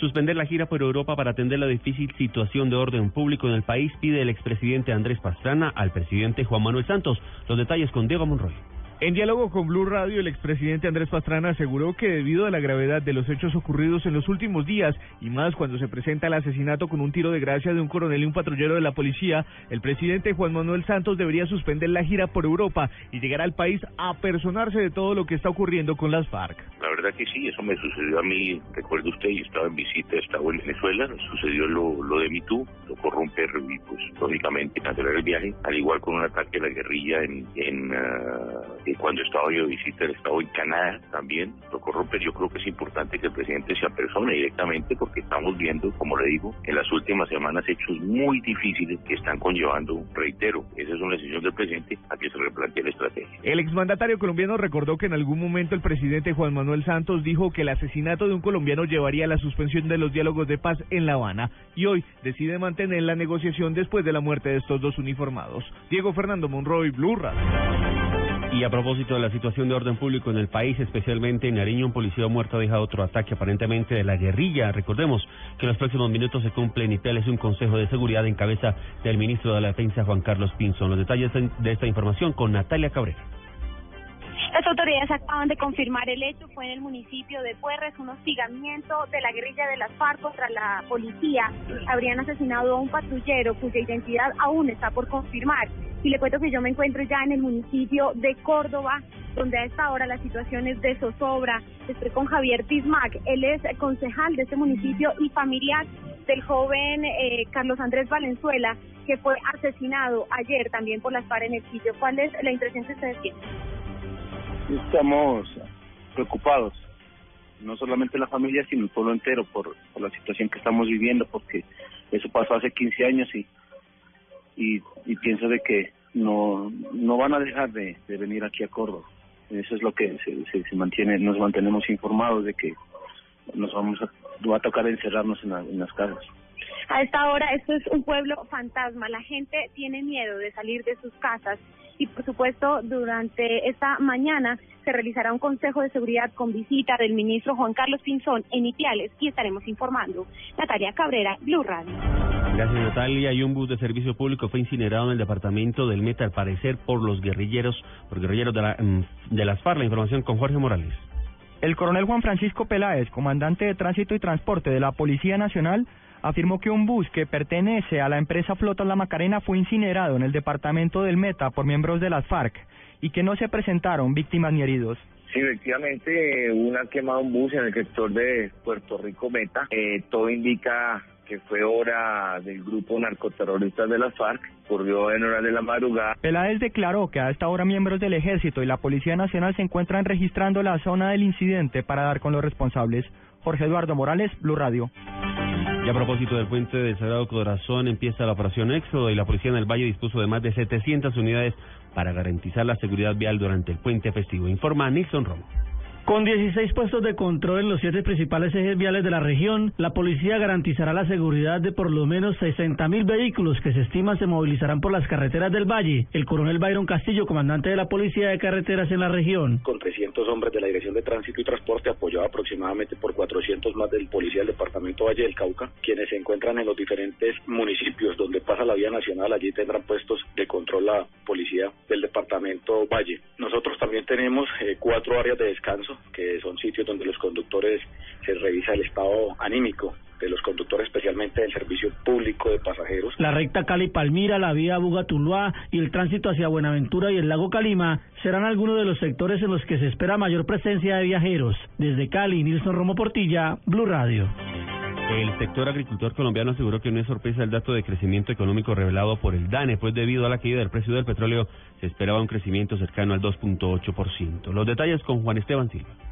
Suspender la gira por Europa para atender la difícil situación de orden público en el país pide el expresidente Andrés Pastrana al presidente Juan Manuel Santos. Los detalles con Diego Monroy. En diálogo con Blue Radio, el expresidente Andrés Pastrana aseguró que debido a la gravedad de los hechos ocurridos en los últimos días, y más cuando se presenta el asesinato con un tiro de gracia de un coronel y un patrullero de la policía, el presidente Juan Manuel Santos debería suspender la gira por Europa y llegar al país a personarse de todo lo que está ocurriendo con las FARC. La verdad que sí, eso me sucedió a mí, recuerdo usted, yo estaba en visita, estaba en Venezuela, sucedió lo, lo de MeToo, lo y pues lógicamente cancelar el viaje, al igual con un ataque a la guerrilla en, uh, cuando estaba yo de visita el estado en Canadá también, lo corromper, yo creo que es importante que el presidente se apersone directamente porque estamos viendo, como le digo, en las últimas semanas hechos muy difíciles que están conllevando, reitero, esa es una decisión del presidente a que se replantee la estrategia. El exmandatario colombiano recordó que en algún momento el presidente Juan Manuel Santos dijo que el asesinato de un colombiano llevaría a la suspensión de los diálogos de paz en La Habana y hoy decide mantener la negociación después de la muerte de estos dos uniformados. Diego Fernando Monroy, Blue Radio. Y a propósito de la situación de orden público en el país, especialmente en Nariño, un policía muerto ha dejado otro ataque aparentemente de la guerrilla. Recordemos que en los próximos minutos se cumple en Italia un consejo de seguridad en cabeza del ministro de la Defensa, Juan Carlos Pinzón. Los detalles de esta información con Natalia Cabrera. Las autoridades acaban de confirmar el hecho, fue en el municipio de Puerres, un hostigamiento de la guerrilla de las FARC contra la policía. Habrían asesinado a un patrullero cuya identidad aún está por confirmar. Y le cuento que yo me encuentro ya en el municipio de Córdoba, donde a esta hora la situación es de zozobra. Estoy con Javier Bismack, él es concejal de este municipio y familiar del joven eh, Carlos Andrés Valenzuela, que fue asesinado ayer también por las FARC en el sitio. ¿Cuál es la impresión que ustedes tienen? Estamos preocupados, no solamente la familia, sino el pueblo entero por, la situación que estamos viviendo, porque eso pasó hace 15 años y y, y pienso de que no no van a dejar de, de venir aquí a Córdoba. Eso es lo que se, se, mantiene, nos mantenemos informados de que nos vamos va a tocar encerrarnos en, en las casas. A esta hora esto es un pueblo fantasma, la gente tiene miedo de salir de sus casas y por supuesto durante esta mañana se realizará un consejo de seguridad con visita del ministro Juan Carlos Pinzón en Ipiales y estaremos informando. Natalia Cabrera, Blue Radio. Gracias Natalia. Y un bus de servicio público fue incinerado en el departamento del Meta al parecer por los guerrilleros, por guerrilleros de, la, mm, de las FARC. La información con Jorge Morales. El coronel Juan Francisco Peláez, comandante de tránsito y transporte de la Policía Nacional, afirmó que un bus que pertenece a la empresa Flotas La Macarena fue incinerado en el departamento del Meta por miembros de las FARC y que no se presentaron víctimas ni heridos. Sí, efectivamente, una quemado un bus en el sector de Puerto Rico Meta. Eh, todo indica que fue hora del grupo narcoterroristas de las FARC, ocurrió en horas de la madrugada. Peláez declaró que a esta hora miembros del Ejército y la Policía Nacional se encuentran registrando la zona del incidente para dar con los responsables. Jorge Eduardo Morales, Blue Radio. Y a propósito del puente del Sagrado Corazón, empieza la operación Éxodo y la policía en el Valle dispuso de más de 700 unidades para garantizar la seguridad vial durante el puente festivo. Informa Nixon Romo. Con 16 puestos de control en los siete principales ejes viales de la región, la policía garantizará la seguridad de por lo menos 60 mil vehículos que se estima se movilizarán por las carreteras del Valle. El coronel Byron Castillo, comandante de la Policía de Carreteras en la región. Con 300 hombres de la Dirección de Tránsito y Transporte, apoyado aproximadamente por 400 más del Policía del Departamento Valle del Cauca, quienes se encuentran en los diferentes municipios donde pasa la vía nacional, allí tendrán puestos de control la Policía del Departamento Valle. Nosotros también tenemos eh, cuatro áreas de descanso que son sitios donde los conductores se revisa el estado anímico de los conductores, especialmente del servicio público de pasajeros. La recta Cali-Palmira, la vía Buga-Tuluá y el tránsito hacia Buenaventura y el lago Calima serán algunos de los sectores en los que se espera mayor presencia de viajeros. Desde Cali, Nilson Romo Portilla, Blue Radio. El sector agricultor colombiano aseguró que no es sorpresa el dato de crecimiento económico revelado por el DANE, pues debido a la caída del precio del petróleo se esperaba un crecimiento cercano al 2.8%. Los detalles con Juan Esteban Silva.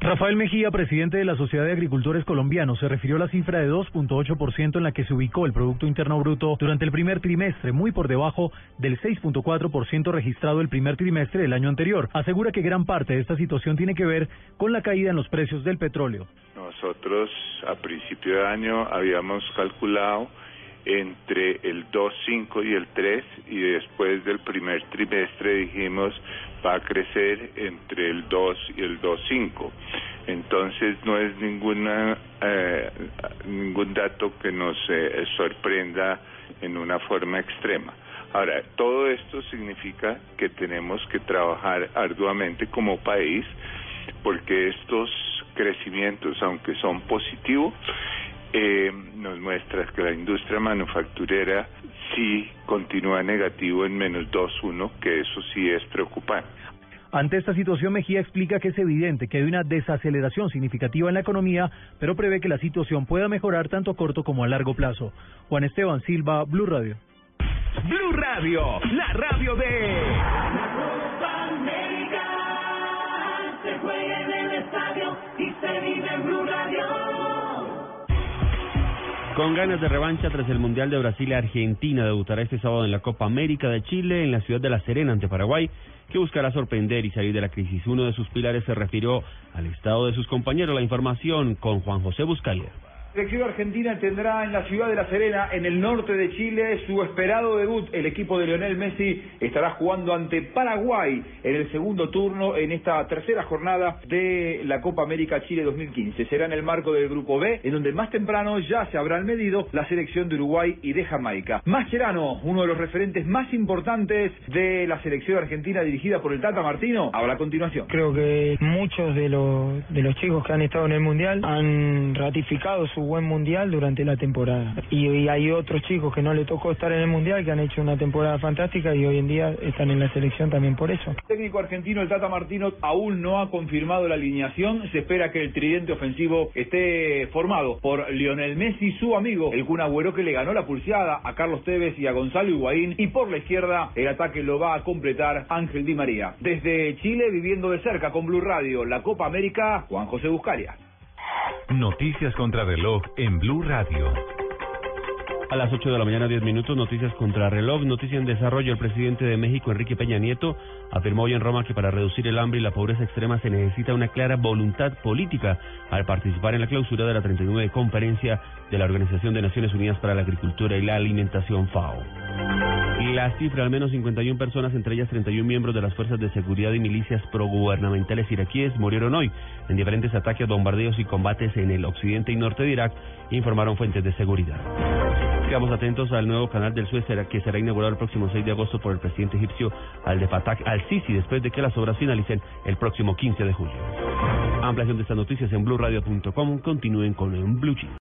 Rafael Mejía, presidente de la Sociedad de Agricultores Colombianos, se refirió a la cifra de 2.8% en la que se ubicó el Producto Interno Bruto durante el primer trimestre, muy por debajo del 6.4% registrado el primer trimestre del año anterior. Asegura que gran parte de esta situación tiene que ver con la caída en los precios del petróleo. Nosotros a principio de año habíamos calculado entre el 2.5 y el 3 y después del primer trimestre dijimos va a crecer entre el 2 y el 2.5. Entonces no es ninguna eh, ningún dato que nos eh, sorprenda en una forma extrema. Ahora, todo esto significa que tenemos que trabajar arduamente como país porque estos crecimientos, aunque son positivos, eh, nos muestra que la industria manufacturera sí continúa negativo en menos 2.1, que eso sí es preocupante. Ante esta situación, Mejía explica que es evidente que hay una desaceleración significativa en la economía, pero prevé que la situación pueda mejorar tanto a corto como a largo plazo. Juan Esteban Silva, Blue Radio. Blue Radio, la radio de... Con ganas de revancha tras el Mundial de Brasil, Argentina debutará este sábado en la Copa América de Chile en la ciudad de La Serena ante Paraguay, que buscará sorprender y salir de la crisis. Uno de sus pilares se refirió al estado de sus compañeros. La información con Juan José Buscalia. Selección argentina tendrá en la ciudad de La Serena, en el norte de Chile, su esperado debut. El equipo de Lionel Messi estará jugando ante Paraguay en el segundo turno en esta tercera jornada de la Copa América Chile 2015. Será en el marco del Grupo B, en donde más temprano ya se habrán medido la selección de Uruguay y de Jamaica. Mascherano, uno de los referentes más importantes de la selección argentina dirigida por el Tata Martino, habla a continuación. Creo que muchos de los, de los chicos que han estado en el Mundial han ratificado su buen mundial durante la temporada. Y, hay otros chicos que no le tocó estar en el mundial que han hecho una temporada fantástica y hoy en día están en la selección también por eso. Técnico argentino, el Tata Martino, aún no ha confirmado la alineación. Se espera que el tridente ofensivo esté formado por Lionel Messi, su amigo, el Kun Agüero que le ganó la pulseada a Carlos Tevez y a Gonzalo Higuaín. Y por la izquierda, el ataque lo va a completar Ángel Di María. Desde Chile, viviendo de cerca con Blue Radio, la Copa América, Juan José Buscaria. Noticias contra reloj en Blue Radio. A las 8 de la mañana, 10 minutos, noticias contra reloj, noticia en desarrollo. El presidente de México, Enrique Peña Nieto, afirmó hoy en Roma que para reducir el hambre y la pobreza extrema se necesita una clara voluntad política al participar en la clausura de la 39 conferencia de la Organización de Naciones Unidas para la Agricultura y la Alimentación FAO. La cifra, al menos 51 personas, entre ellas 31 miembros de las fuerzas de seguridad y milicias progubernamentales iraquíes, murieron hoy en diferentes ataques, bombardeos y combates en el occidente y norte de Irak, informaron fuentes de seguridad. Quedamos atentos al nuevo canal del Suez que será inaugurado el próximo 6 de agosto por el presidente egipcio al al-Sisi después de que las obras finalicen el próximo 15 de julio. Ampliación de estas noticias en blueradio.com. Continúen con Blue Chip.